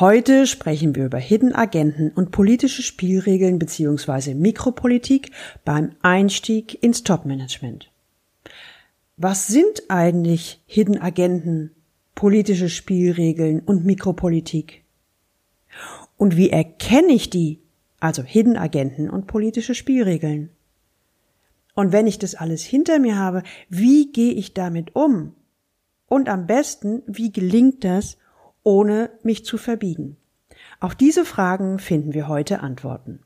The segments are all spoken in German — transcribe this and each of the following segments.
Heute sprechen wir über Hidden Agenten und politische Spielregeln bzw. Mikropolitik beim Einstieg ins Top-Management. Was sind eigentlich Hidden Agenten, politische Spielregeln und Mikropolitik? Und wie erkenne ich die, also Hidden Agenten und politische Spielregeln? Und wenn ich das alles hinter mir habe, wie gehe ich damit um? Und am besten, wie gelingt das, ohne mich zu verbiegen? Auf diese Fragen finden wir heute Antworten.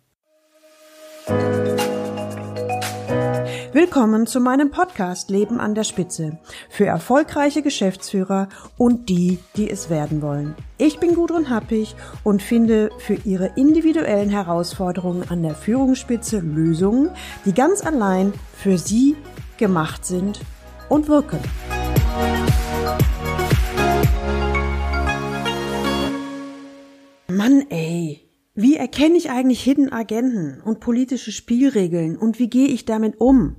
Willkommen zu meinem Podcast Leben an der Spitze für erfolgreiche Geschäftsführer und die, die es werden wollen. Ich bin Gudrun Happig und finde für Ihre individuellen Herausforderungen an der Führungsspitze Lösungen, die ganz allein für Sie gemacht sind und wirken. Mann, ey. Wie erkenne ich eigentlich Hidden Agenten und politische Spielregeln und wie gehe ich damit um?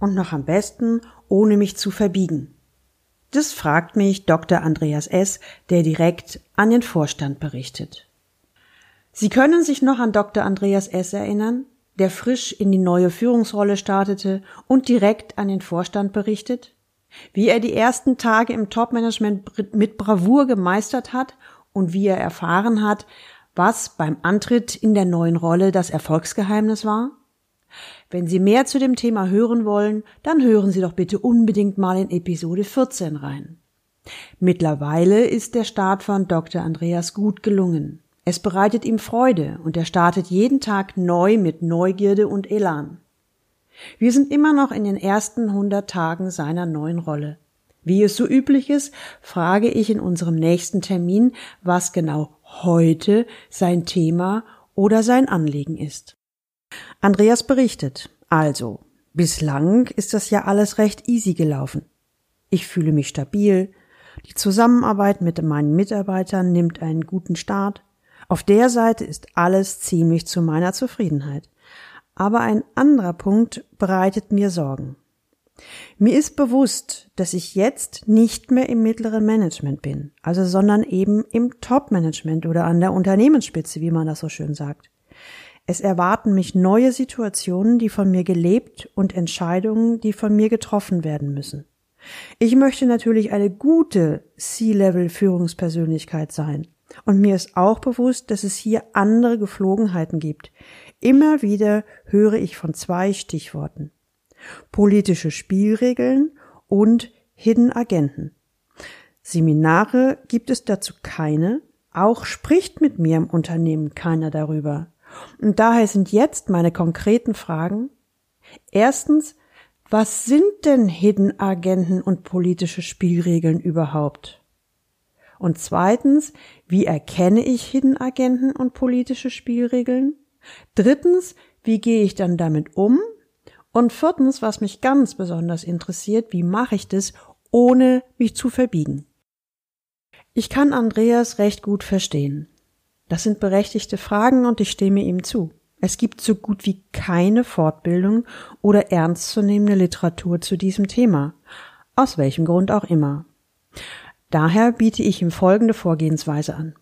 Und noch am besten, ohne mich zu verbiegen. Das fragt mich Dr. Andreas S., der direkt an den Vorstand berichtet. Sie können sich noch an Dr. Andreas S. erinnern, der frisch in die neue Führungsrolle startete und direkt an den Vorstand berichtet? Wie er die ersten Tage im Topmanagement mit Bravour gemeistert hat und wie er erfahren hat, was beim Antritt in der neuen Rolle das Erfolgsgeheimnis war? Wenn Sie mehr zu dem Thema hören wollen, dann hören Sie doch bitte unbedingt mal in Episode 14 rein. Mittlerweile ist der Start von Dr. Andreas gut gelungen. Es bereitet ihm Freude und er startet jeden Tag neu mit Neugierde und Elan. Wir sind immer noch in den ersten 100 Tagen seiner neuen Rolle. Wie es so üblich ist, frage ich in unserem nächsten Termin, was genau heute sein Thema oder sein Anliegen ist. Andreas berichtet, also, bislang ist das ja alles recht easy gelaufen. Ich fühle mich stabil, die Zusammenarbeit mit meinen Mitarbeitern nimmt einen guten Start, auf der Seite ist alles ziemlich zu meiner Zufriedenheit. Aber ein anderer Punkt bereitet mir Sorgen. Mir ist bewusst, dass ich jetzt nicht mehr im mittleren Management bin, also sondern eben im Top-Management oder an der Unternehmensspitze, wie man das so schön sagt. Es erwarten mich neue Situationen, die von mir gelebt und Entscheidungen, die von mir getroffen werden müssen. Ich möchte natürlich eine gute C-Level-Führungspersönlichkeit sein. Und mir ist auch bewusst, dass es hier andere Geflogenheiten gibt. Immer wieder höre ich von zwei Stichworten politische Spielregeln und Hidden Agenten. Seminare gibt es dazu keine, auch spricht mit mir im Unternehmen keiner darüber. Und daher sind jetzt meine konkreten Fragen. Erstens, was sind denn Hidden Agenten und politische Spielregeln überhaupt? Und zweitens, wie erkenne ich Hidden Agenten und politische Spielregeln? Drittens, wie gehe ich dann damit um? Und viertens, was mich ganz besonders interessiert, wie mache ich das, ohne mich zu verbiegen? Ich kann Andreas recht gut verstehen. Das sind berechtigte Fragen und ich stimme ihm zu. Es gibt so gut wie keine Fortbildung oder ernstzunehmende Literatur zu diesem Thema. Aus welchem Grund auch immer. Daher biete ich ihm folgende Vorgehensweise an.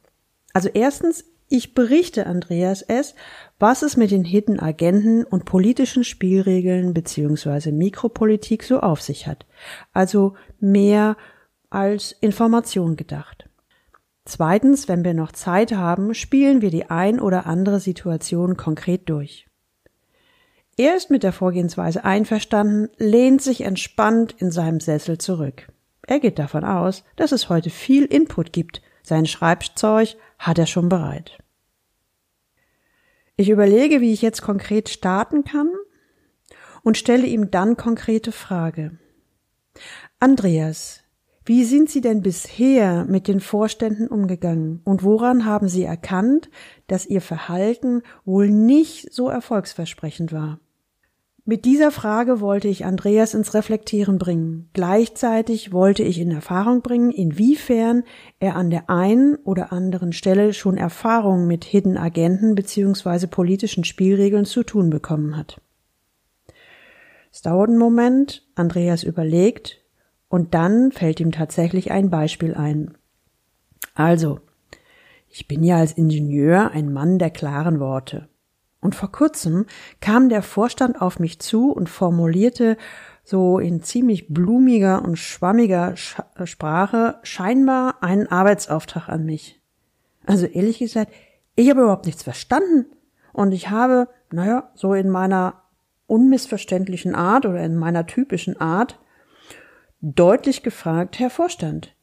Also erstens, ich berichte Andreas es, was es mit den Hidden Agenten und politischen Spielregeln bzw. Mikropolitik so auf sich hat. Also mehr als Information gedacht. Zweitens, wenn wir noch Zeit haben, spielen wir die ein oder andere Situation konkret durch. Er ist mit der Vorgehensweise einverstanden, lehnt sich entspannt in seinem Sessel zurück. Er geht davon aus, dass es heute viel Input gibt. Sein Schreibzeug hat er schon bereit. Ich überlege, wie ich jetzt konkret starten kann und stelle ihm dann konkrete Frage. Andreas, wie sind Sie denn bisher mit den Vorständen umgegangen und woran haben Sie erkannt, dass Ihr Verhalten wohl nicht so erfolgsversprechend war? Mit dieser Frage wollte ich Andreas ins Reflektieren bringen. Gleichzeitig wollte ich in Erfahrung bringen, inwiefern er an der einen oder anderen Stelle schon Erfahrungen mit Hidden Agenten bzw. politischen Spielregeln zu tun bekommen hat. Es dauert einen Moment, Andreas überlegt, und dann fällt ihm tatsächlich ein Beispiel ein. Also, Ich bin ja als Ingenieur ein Mann der klaren Worte. Und vor kurzem kam der Vorstand auf mich zu und formulierte so in ziemlich blumiger und schwammiger Sprache scheinbar einen Arbeitsauftrag an mich. Also ehrlich gesagt, ich habe überhaupt nichts verstanden. Und ich habe, naja, so in meiner unmissverständlichen Art oder in meiner typischen Art deutlich gefragt, Herr Vorstand,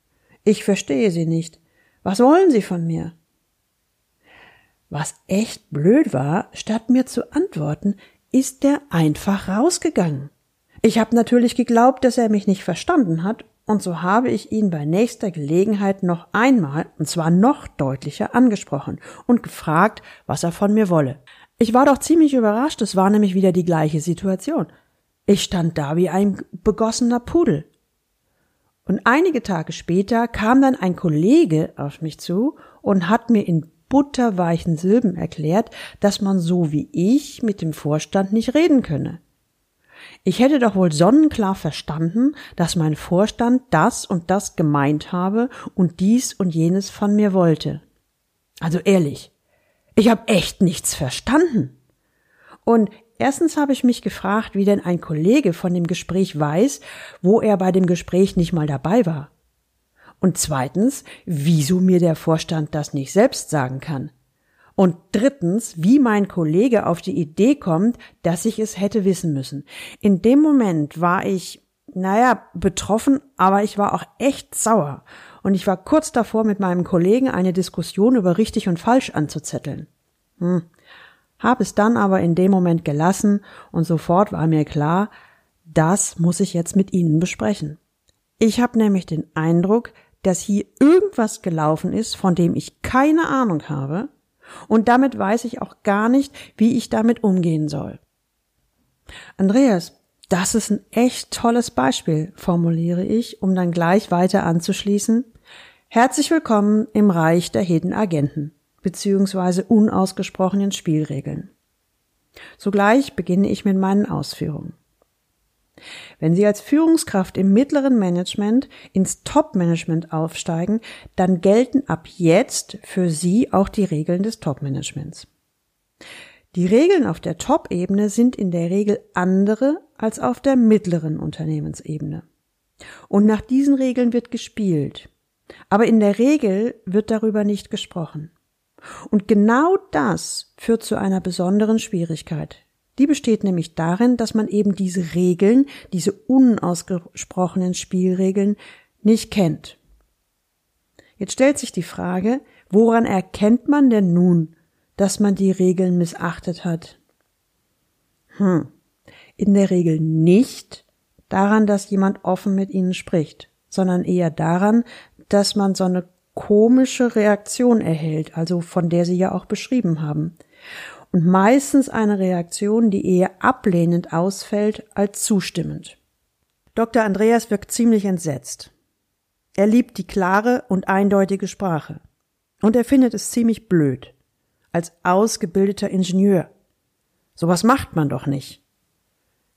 ich verstehe Sie nicht. Was wollen Sie von mir? Was echt blöd war, statt mir zu antworten, ist er einfach rausgegangen. Ich habe natürlich geglaubt, dass er mich nicht verstanden hat, und so habe ich ihn bei nächster Gelegenheit noch einmal, und zwar noch deutlicher, angesprochen und gefragt, was er von mir wolle. Ich war doch ziemlich überrascht, es war nämlich wieder die gleiche Situation. Ich stand da wie ein begossener Pudel. Und einige Tage später kam dann ein Kollege auf mich zu und hat mir in butterweichen Silben erklärt, dass man so wie ich mit dem Vorstand nicht reden könne. Ich hätte doch wohl sonnenklar verstanden, dass mein Vorstand das und das gemeint habe und dies und jenes von mir wollte. Also ehrlich, ich habe echt nichts verstanden. Und erstens habe ich mich gefragt, wie denn ein Kollege von dem Gespräch weiß, wo er bei dem Gespräch nicht mal dabei war. Und zweitens, wieso mir der Vorstand das nicht selbst sagen kann. Und drittens, wie mein Kollege auf die Idee kommt, dass ich es hätte wissen müssen. In dem Moment war ich, naja, betroffen, aber ich war auch echt sauer. Und ich war kurz davor, mit meinem Kollegen eine Diskussion über richtig und falsch anzuzetteln. Hm. Hab es dann aber in dem Moment gelassen und sofort war mir klar, das muss ich jetzt mit Ihnen besprechen. Ich habe nämlich den Eindruck, dass hier irgendwas gelaufen ist, von dem ich keine Ahnung habe und damit weiß ich auch gar nicht, wie ich damit umgehen soll. Andreas, das ist ein echt tolles Beispiel, formuliere ich, um dann gleich weiter anzuschließen. Herzlich willkommen im Reich der Hidden Agenten beziehungsweise unausgesprochenen Spielregeln. Sogleich beginne ich mit meinen Ausführungen. Wenn Sie als Führungskraft im mittleren Management ins Top-Management aufsteigen, dann gelten ab jetzt für Sie auch die Regeln des Top-Managements. Die Regeln auf der Top-Ebene sind in der Regel andere als auf der mittleren Unternehmensebene. Und nach diesen Regeln wird gespielt. Aber in der Regel wird darüber nicht gesprochen. Und genau das führt zu einer besonderen Schwierigkeit. Die besteht nämlich darin, dass man eben diese Regeln, diese unausgesprochenen Spielregeln nicht kennt. Jetzt stellt sich die Frage, woran erkennt man denn nun, dass man die Regeln missachtet hat? Hm. In der Regel nicht daran, dass jemand offen mit ihnen spricht, sondern eher daran, dass man so eine komische Reaktion erhält, also von der Sie ja auch beschrieben haben und meistens eine Reaktion, die eher ablehnend ausfällt als zustimmend. Dr. Andreas wirkt ziemlich entsetzt. Er liebt die klare und eindeutige Sprache. Und er findet es ziemlich blöd. Als ausgebildeter Ingenieur. Sowas macht man doch nicht.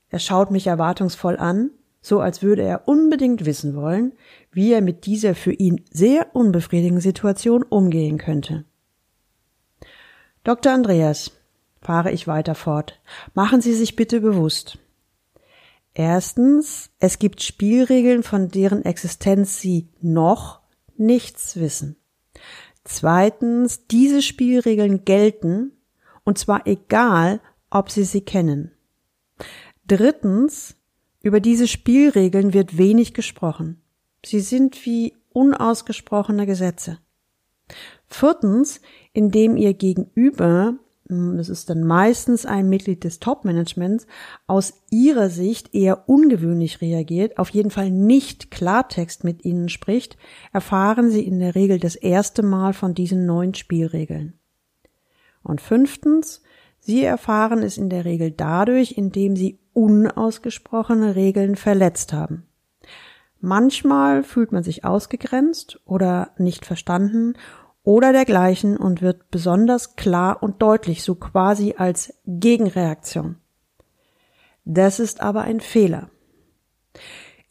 Er schaut mich erwartungsvoll an, so als würde er unbedingt wissen wollen, wie er mit dieser für ihn sehr unbefriedigenden Situation umgehen könnte. Dr. Andreas, fahre ich weiter fort. Machen Sie sich bitte bewusst. Erstens, es gibt Spielregeln, von deren Existenz Sie noch nichts wissen. Zweitens, diese Spielregeln gelten, und zwar egal, ob Sie sie kennen. Drittens, über diese Spielregeln wird wenig gesprochen. Sie sind wie unausgesprochene Gesetze. Viertens, indem Ihr Gegenüber das ist dann meistens ein Mitglied des Top-Managements, aus ihrer Sicht eher ungewöhnlich reagiert, auf jeden Fall nicht Klartext mit ihnen spricht, erfahren sie in der Regel das erste Mal von diesen neuen Spielregeln. Und fünftens, sie erfahren es in der Regel dadurch, indem sie unausgesprochene Regeln verletzt haben. Manchmal fühlt man sich ausgegrenzt oder nicht verstanden oder dergleichen und wird besonders klar und deutlich, so quasi als Gegenreaktion. Das ist aber ein Fehler.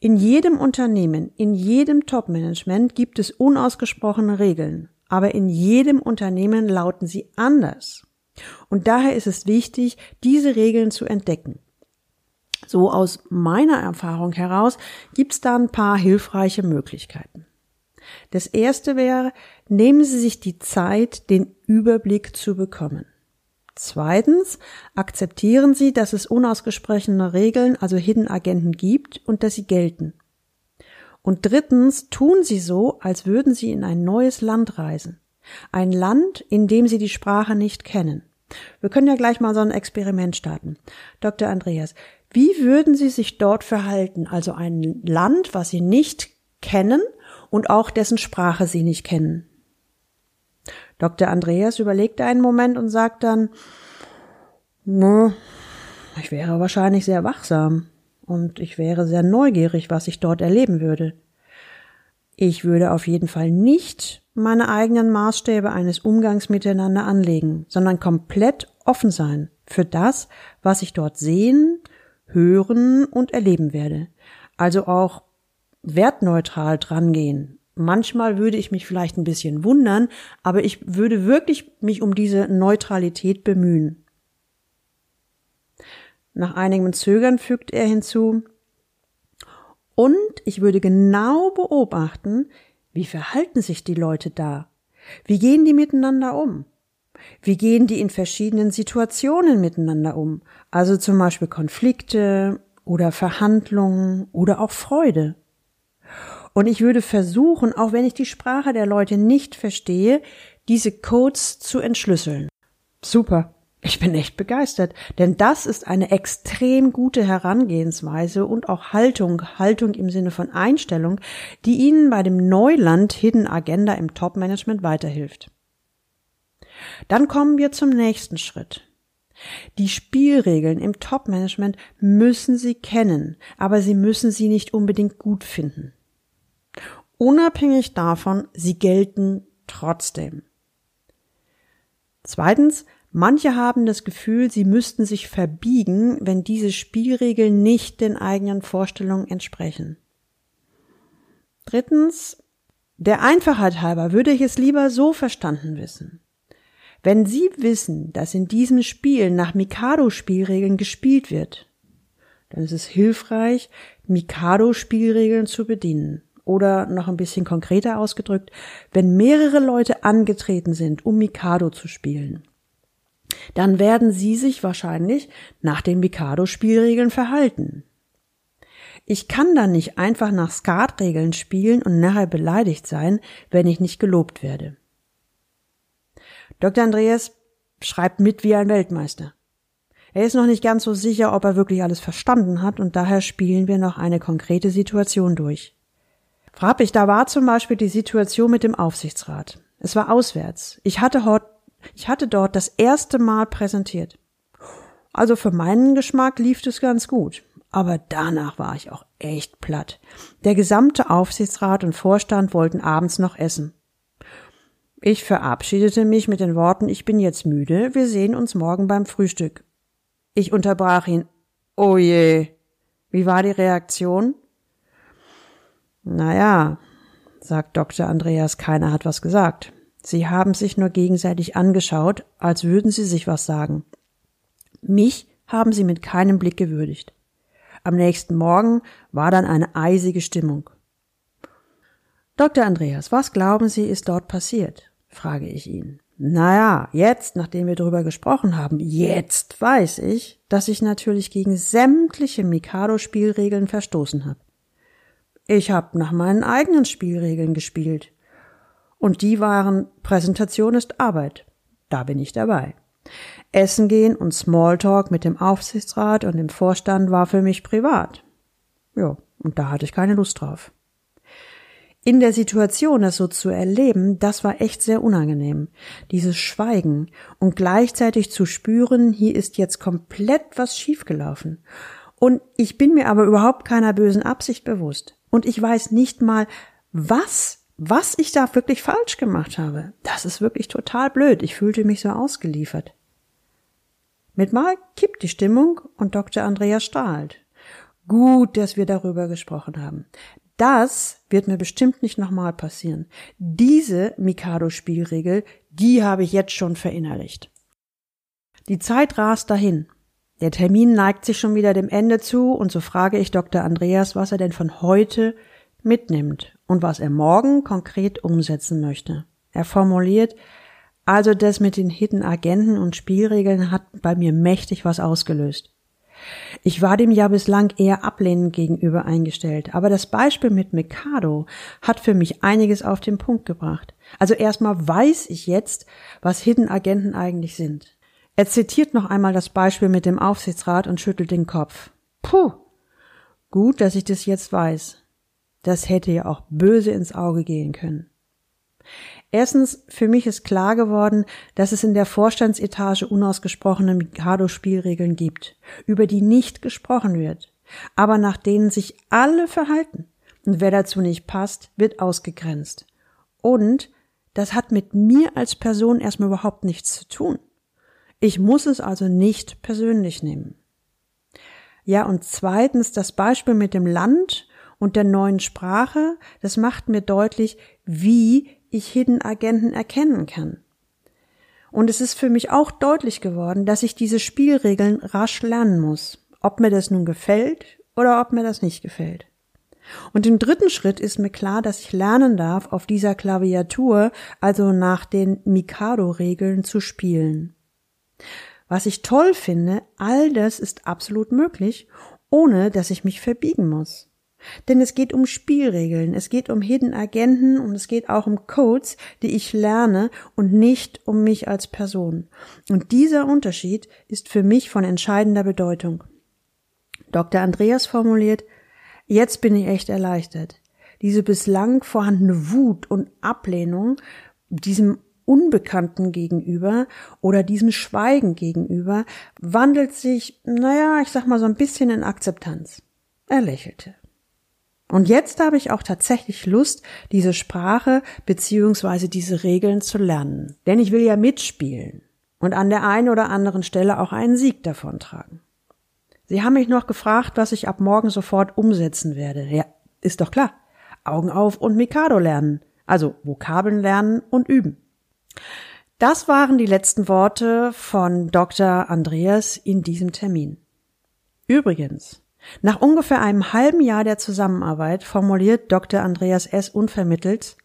In jedem Unternehmen, in jedem Top-Management gibt es unausgesprochene Regeln, aber in jedem Unternehmen lauten sie anders. Und daher ist es wichtig, diese Regeln zu entdecken. So aus meiner Erfahrung heraus gibt es da ein paar hilfreiche Möglichkeiten. Das erste wäre, nehmen Sie sich die Zeit, den Überblick zu bekommen. Zweitens, akzeptieren Sie, dass es unausgesprochene Regeln, also Hidden Agenten gibt und dass sie gelten. Und drittens, tun Sie so, als würden Sie in ein neues Land reisen. Ein Land, in dem Sie die Sprache nicht kennen. Wir können ja gleich mal so ein Experiment starten. Dr. Andreas, wie würden Sie sich dort verhalten? Also ein Land, was Sie nicht kennen und auch dessen Sprache Sie nicht kennen. Dr. Andreas überlegt einen Moment und sagt dann, ich wäre wahrscheinlich sehr wachsam und ich wäre sehr neugierig, was ich dort erleben würde. Ich würde auf jeden Fall nicht meine eigenen Maßstäbe eines Umgangs miteinander anlegen, sondern komplett offen sein für das, was ich dort sehen, hören und erleben werde. Also auch wertneutral drangehen. Manchmal würde ich mich vielleicht ein bisschen wundern, aber ich würde wirklich mich um diese Neutralität bemühen. Nach einigem Zögern fügt er hinzu, und ich würde genau beobachten, wie verhalten sich die Leute da? Wie gehen die miteinander um? Wie gehen die in verschiedenen Situationen miteinander um? Also zum Beispiel Konflikte oder Verhandlungen oder auch Freude. Und ich würde versuchen, auch wenn ich die Sprache der Leute nicht verstehe, diese Codes zu entschlüsseln. Super. Ich bin echt begeistert, denn das ist eine extrem gute Herangehensweise und auch Haltung, Haltung im Sinne von Einstellung, die Ihnen bei dem Neuland Hidden Agenda im Top-Management weiterhilft. Dann kommen wir zum nächsten Schritt. Die Spielregeln im Top-Management müssen Sie kennen, aber Sie müssen sie nicht unbedingt gut finden. Unabhängig davon, sie gelten trotzdem. Zweitens, manche haben das Gefühl, sie müssten sich verbiegen, wenn diese Spielregeln nicht den eigenen Vorstellungen entsprechen. Drittens, der Einfachheit halber würde ich es lieber so verstanden wissen. Wenn Sie wissen, dass in diesem Spiel nach Mikado-Spielregeln gespielt wird, dann ist es hilfreich, Mikado-Spielregeln zu bedienen. Oder noch ein bisschen konkreter ausgedrückt, wenn mehrere Leute angetreten sind, um Mikado zu spielen, dann werden sie sich wahrscheinlich nach den Mikado-Spielregeln verhalten. Ich kann dann nicht einfach nach Skatregeln spielen und nachher beleidigt sein, wenn ich nicht gelobt werde. Dr. Andreas schreibt mit wie ein Weltmeister. Er ist noch nicht ganz so sicher, ob er wirklich alles verstanden hat, und daher spielen wir noch eine konkrete Situation durch. Frappig, da war zum Beispiel die Situation mit dem Aufsichtsrat. Es war auswärts. Ich hatte, hort, ich hatte dort das erste Mal präsentiert. Also für meinen Geschmack lief es ganz gut. Aber danach war ich auch echt platt. Der gesamte Aufsichtsrat und Vorstand wollten abends noch essen. Ich verabschiedete mich mit den Worten, ich bin jetzt müde, wir sehen uns morgen beim Frühstück. Ich unterbrach ihn. Oh je. Wie war die Reaktion? Naja, sagt Dr. Andreas, keiner hat was gesagt. Sie haben sich nur gegenseitig angeschaut, als würden sie sich was sagen. Mich haben sie mit keinem Blick gewürdigt. Am nächsten Morgen war dann eine eisige Stimmung. Dr. Andreas, was glauben Sie, ist dort passiert? frage ich ihn. Naja, jetzt, nachdem wir darüber gesprochen haben, jetzt weiß ich, dass ich natürlich gegen sämtliche Mikado-Spielregeln verstoßen habe. Ich habe nach meinen eigenen Spielregeln gespielt. Und die waren Präsentation ist Arbeit. Da bin ich dabei. Essen gehen und Smalltalk mit dem Aufsichtsrat und dem Vorstand war für mich privat. Ja, und da hatte ich keine Lust drauf. In der Situation, das so zu erleben, das war echt sehr unangenehm. Dieses Schweigen und gleichzeitig zu spüren, hier ist jetzt komplett was schiefgelaufen. Und ich bin mir aber überhaupt keiner bösen Absicht bewusst und ich weiß nicht mal, was, was ich da wirklich falsch gemacht habe. Das ist wirklich total blöd. Ich fühlte mich so ausgeliefert. Mit Mal kippt die Stimmung und Dr. Andreas strahlt. Gut, dass wir darüber gesprochen haben. Das wird mir bestimmt nicht nochmal passieren. Diese Mikado-Spielregel, die habe ich jetzt schon verinnerlicht. Die Zeit rast dahin. Der Termin neigt sich schon wieder dem Ende zu und so frage ich Dr. Andreas, was er denn von heute mitnimmt und was er morgen konkret umsetzen möchte. Er formuliert, also das mit den Hidden Agenten und Spielregeln hat bei mir mächtig was ausgelöst. Ich war dem ja bislang eher ablehnend gegenüber eingestellt, aber das Beispiel mit Mikado hat für mich einiges auf den Punkt gebracht. Also erstmal weiß ich jetzt, was Hidden Agenten eigentlich sind. Er zitiert noch einmal das Beispiel mit dem Aufsichtsrat und schüttelt den Kopf. Puh. Gut, dass ich das jetzt weiß. Das hätte ja auch böse ins Auge gehen können. Erstens, für mich ist klar geworden, dass es in der Vorstandsetage unausgesprochene Mikado-Spielregeln gibt, über die nicht gesprochen wird, aber nach denen sich alle verhalten. Und wer dazu nicht passt, wird ausgegrenzt. Und das hat mit mir als Person erstmal überhaupt nichts zu tun. Ich muss es also nicht persönlich nehmen. Ja, und zweitens das Beispiel mit dem Land und der neuen Sprache, das macht mir deutlich, wie ich Hidden Agenten erkennen kann. Und es ist für mich auch deutlich geworden, dass ich diese Spielregeln rasch lernen muss, ob mir das nun gefällt oder ob mir das nicht gefällt. Und im dritten Schritt ist mir klar, dass ich lernen darf, auf dieser Klaviatur, also nach den Mikado-Regeln zu spielen. Was ich toll finde, all das ist absolut möglich, ohne dass ich mich verbiegen muss. Denn es geht um Spielregeln, es geht um Hidden Agenten und es geht auch um Codes, die ich lerne und nicht um mich als Person. Und dieser Unterschied ist für mich von entscheidender Bedeutung. Dr. Andreas formuliert, jetzt bin ich echt erleichtert. Diese bislang vorhandene Wut und Ablehnung diesem Unbekannten gegenüber oder diesem Schweigen gegenüber wandelt sich, naja, ich sag mal so ein bisschen in Akzeptanz. Er lächelte. Und jetzt habe ich auch tatsächlich Lust, diese Sprache beziehungsweise diese Regeln zu lernen. Denn ich will ja mitspielen und an der einen oder anderen Stelle auch einen Sieg davontragen. Sie haben mich noch gefragt, was ich ab morgen sofort umsetzen werde. Ja, ist doch klar. Augen auf und Mikado lernen. Also Vokabeln lernen und üben. Das waren die letzten Worte von Dr. Andreas in diesem Termin. Übrigens, nach ungefähr einem halben Jahr der Zusammenarbeit formuliert Dr. Andreas S. unvermittelt,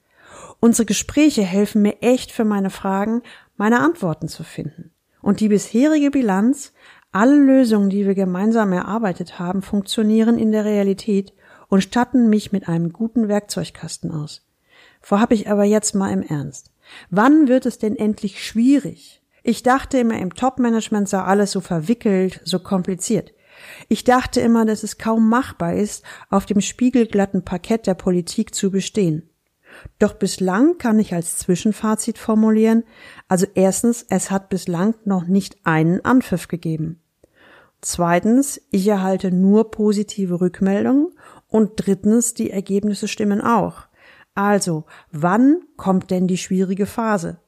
unsere Gespräche helfen mir echt für meine Fragen, meine Antworten zu finden. Und die bisherige Bilanz, alle Lösungen, die wir gemeinsam erarbeitet haben, funktionieren in der Realität und statten mich mit einem guten Werkzeugkasten aus. Vorhab ich aber jetzt mal im Ernst. Wann wird es denn endlich schwierig? Ich dachte immer, im Top-Management sei alles so verwickelt, so kompliziert. Ich dachte immer, dass es kaum machbar ist, auf dem spiegelglatten Parkett der Politik zu bestehen. Doch bislang kann ich als Zwischenfazit formulieren, also erstens, es hat bislang noch nicht einen Anpfiff gegeben. Zweitens, ich erhalte nur positive Rückmeldungen und drittens, die Ergebnisse stimmen auch. Also, wann kommt denn die schwierige Phase?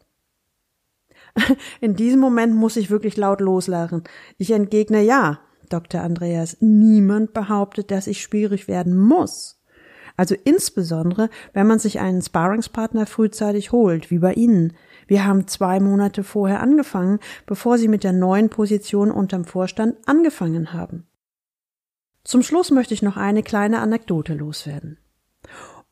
In diesem Moment muss ich wirklich laut loslachen. Ich entgegne ja. Dr. Andreas, niemand behauptet, dass ich schwierig werden muss. Also insbesondere, wenn man sich einen Sparringspartner frühzeitig holt, wie bei Ihnen. Wir haben zwei Monate vorher angefangen, bevor Sie mit der neuen Position unterm Vorstand angefangen haben. Zum Schluss möchte ich noch eine kleine Anekdote loswerden.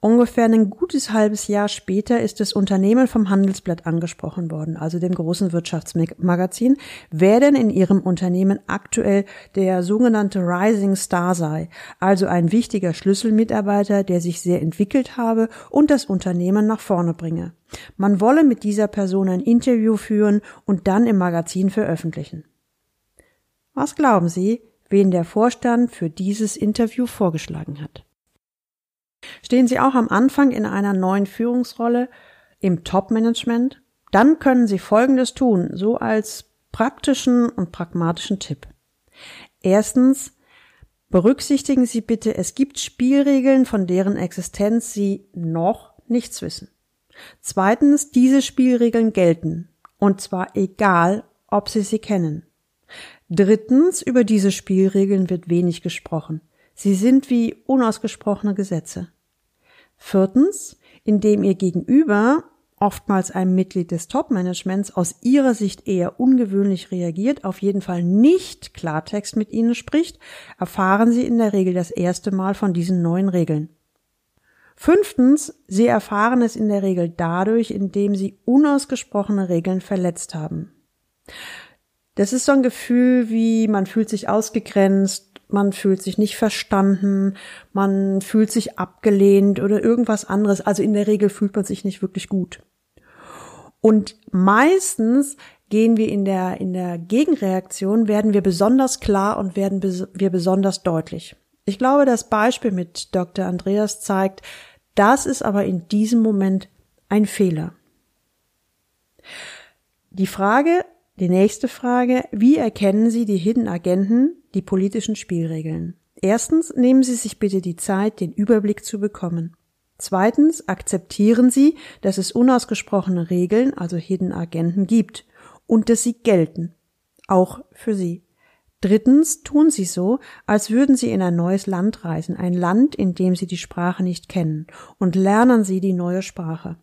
Ungefähr ein gutes halbes Jahr später ist das Unternehmen vom Handelsblatt angesprochen worden, also dem großen Wirtschaftsmagazin, wer denn in ihrem Unternehmen aktuell der sogenannte Rising Star sei, also ein wichtiger Schlüsselmitarbeiter, der sich sehr entwickelt habe und das Unternehmen nach vorne bringe. Man wolle mit dieser Person ein Interview führen und dann im Magazin veröffentlichen. Was glauben Sie, wen der Vorstand für dieses Interview vorgeschlagen hat? Stehen Sie auch am Anfang in einer neuen Führungsrolle im Top-Management? Dann können Sie Folgendes tun, so als praktischen und pragmatischen Tipp. Erstens, berücksichtigen Sie bitte, es gibt Spielregeln, von deren Existenz Sie noch nichts wissen. Zweitens, diese Spielregeln gelten, und zwar egal, ob Sie sie kennen. Drittens, über diese Spielregeln wird wenig gesprochen. Sie sind wie unausgesprochene Gesetze. Viertens, indem ihr Gegenüber oftmals einem Mitglied des Top-Managements aus ihrer Sicht eher ungewöhnlich reagiert, auf jeden Fall nicht Klartext mit ihnen spricht, erfahren sie in der Regel das erste Mal von diesen neuen Regeln. Fünftens, sie erfahren es in der Regel dadurch, indem sie unausgesprochene Regeln verletzt haben. Das ist so ein Gefühl wie man fühlt sich ausgegrenzt, man fühlt sich nicht verstanden, man fühlt sich abgelehnt oder irgendwas anderes. Also in der Regel fühlt man sich nicht wirklich gut. Und meistens gehen wir in der, in der Gegenreaktion, werden wir besonders klar und werden wir besonders deutlich. Ich glaube, das Beispiel mit Dr. Andreas zeigt, das ist aber in diesem Moment ein Fehler. Die Frage, die nächste Frage, wie erkennen Sie die Hidden Agenten, die politischen Spielregeln? Erstens, nehmen Sie sich bitte die Zeit, den Überblick zu bekommen. Zweitens, akzeptieren Sie, dass es unausgesprochene Regeln, also Hidden Agenten gibt und dass sie gelten. Auch für Sie. Drittens tun Sie so, als würden Sie in ein neues Land reisen, ein Land, in dem Sie die Sprache nicht kennen, und lernen Sie die neue Sprache.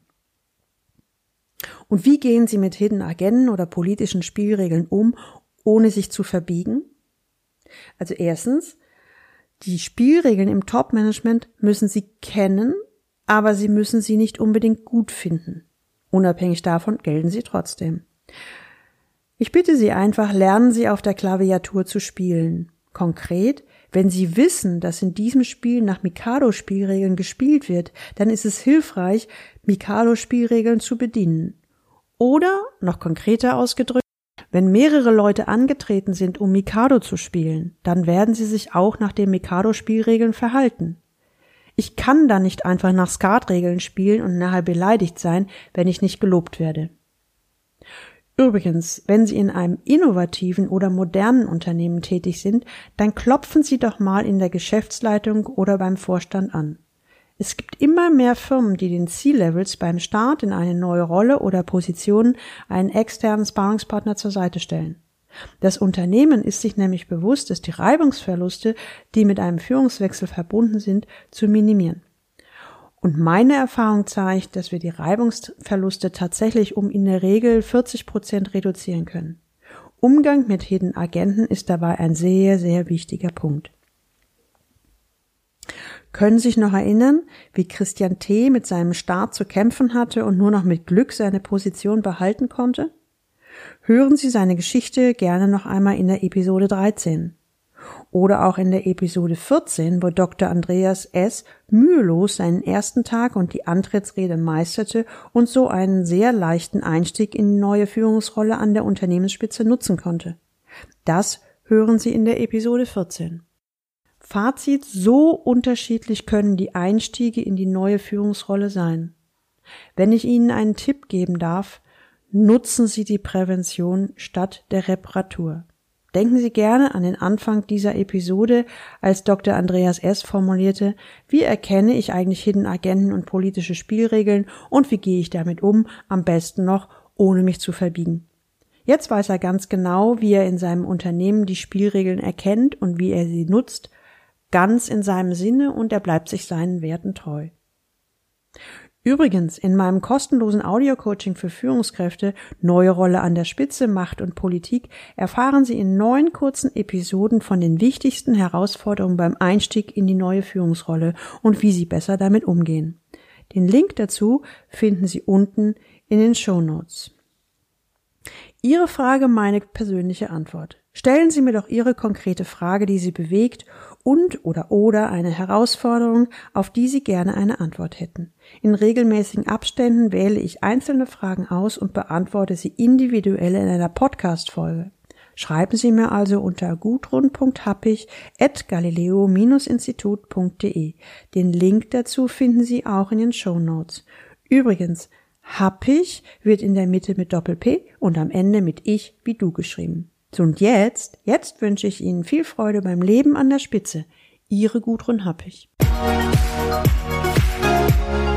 Und wie gehen Sie mit Hidden Agenten oder politischen Spielregeln um, ohne sich zu verbiegen? Also erstens, die Spielregeln im Top-Management müssen Sie kennen, aber Sie müssen sie nicht unbedingt gut finden. Unabhängig davon gelten sie trotzdem. Ich bitte Sie einfach, lernen Sie auf der Klaviatur zu spielen. Konkret, wenn Sie wissen, dass in diesem Spiel nach Mikado-Spielregeln gespielt wird, dann ist es hilfreich, Mikado-Spielregeln zu bedienen. Oder, noch konkreter ausgedrückt, wenn mehrere Leute angetreten sind, um Mikado zu spielen, dann werden sie sich auch nach den Mikado-Spielregeln verhalten. Ich kann da nicht einfach nach Skatregeln spielen und nachher beleidigt sein, wenn ich nicht gelobt werde. Übrigens, wenn Sie in einem innovativen oder modernen Unternehmen tätig sind, dann klopfen Sie doch mal in der Geschäftsleitung oder beim Vorstand an. Es gibt immer mehr Firmen, die den C-Levels beim Start in eine neue Rolle oder Position einen externen Sparringspartner zur Seite stellen. Das Unternehmen ist sich nämlich bewusst, dass die Reibungsverluste, die mit einem Führungswechsel verbunden sind, zu minimieren. Und meine Erfahrung zeigt, dass wir die Reibungsverluste tatsächlich um in der Regel 40 Prozent reduzieren können. Umgang mit Hidden Agenten ist dabei ein sehr, sehr wichtiger Punkt. Können sich noch erinnern, wie Christian T. mit seinem Start zu kämpfen hatte und nur noch mit Glück seine Position behalten konnte? Hören Sie seine Geschichte gerne noch einmal in der Episode 13 oder auch in der Episode 14, wo Dr. Andreas S. mühelos seinen ersten Tag und die Antrittsrede meisterte und so einen sehr leichten Einstieg in die neue Führungsrolle an der Unternehmensspitze nutzen konnte. Das hören Sie in der Episode 14. Fazit, so unterschiedlich können die Einstiege in die neue Führungsrolle sein. Wenn ich Ihnen einen Tipp geben darf, nutzen Sie die Prävention statt der Reparatur. Denken Sie gerne an den Anfang dieser Episode, als Dr. Andreas S. formulierte, wie erkenne ich eigentlich Hidden Agenten und politische Spielregeln und wie gehe ich damit um, am besten noch, ohne mich zu verbiegen. Jetzt weiß er ganz genau, wie er in seinem Unternehmen die Spielregeln erkennt und wie er sie nutzt, ganz in seinem Sinne und er bleibt sich seinen Werten treu. Übrigens, in meinem kostenlosen Audio-Coaching für Führungskräfte Neue Rolle an der Spitze, Macht und Politik erfahren Sie in neun kurzen Episoden von den wichtigsten Herausforderungen beim Einstieg in die neue Führungsrolle und wie Sie besser damit umgehen. Den Link dazu finden Sie unten in den Show Notes. Ihre Frage, meine persönliche Antwort. Stellen Sie mir doch Ihre konkrete Frage, die Sie bewegt und oder oder eine Herausforderung, auf die Sie gerne eine Antwort hätten. In regelmäßigen Abständen wähle ich einzelne Fragen aus und beantworte sie individuell in einer Podcast-Folge. Schreiben Sie mir also unter gudrun.happig at galileo-institut.de. Den Link dazu finden Sie auch in den Show Notes. Übrigens, Happig wird in der Mitte mit Doppel-P und am Ende mit Ich wie du geschrieben. Und jetzt, jetzt wünsche ich Ihnen viel Freude beim Leben an der Spitze. Ihre Gudrun Happig. Musik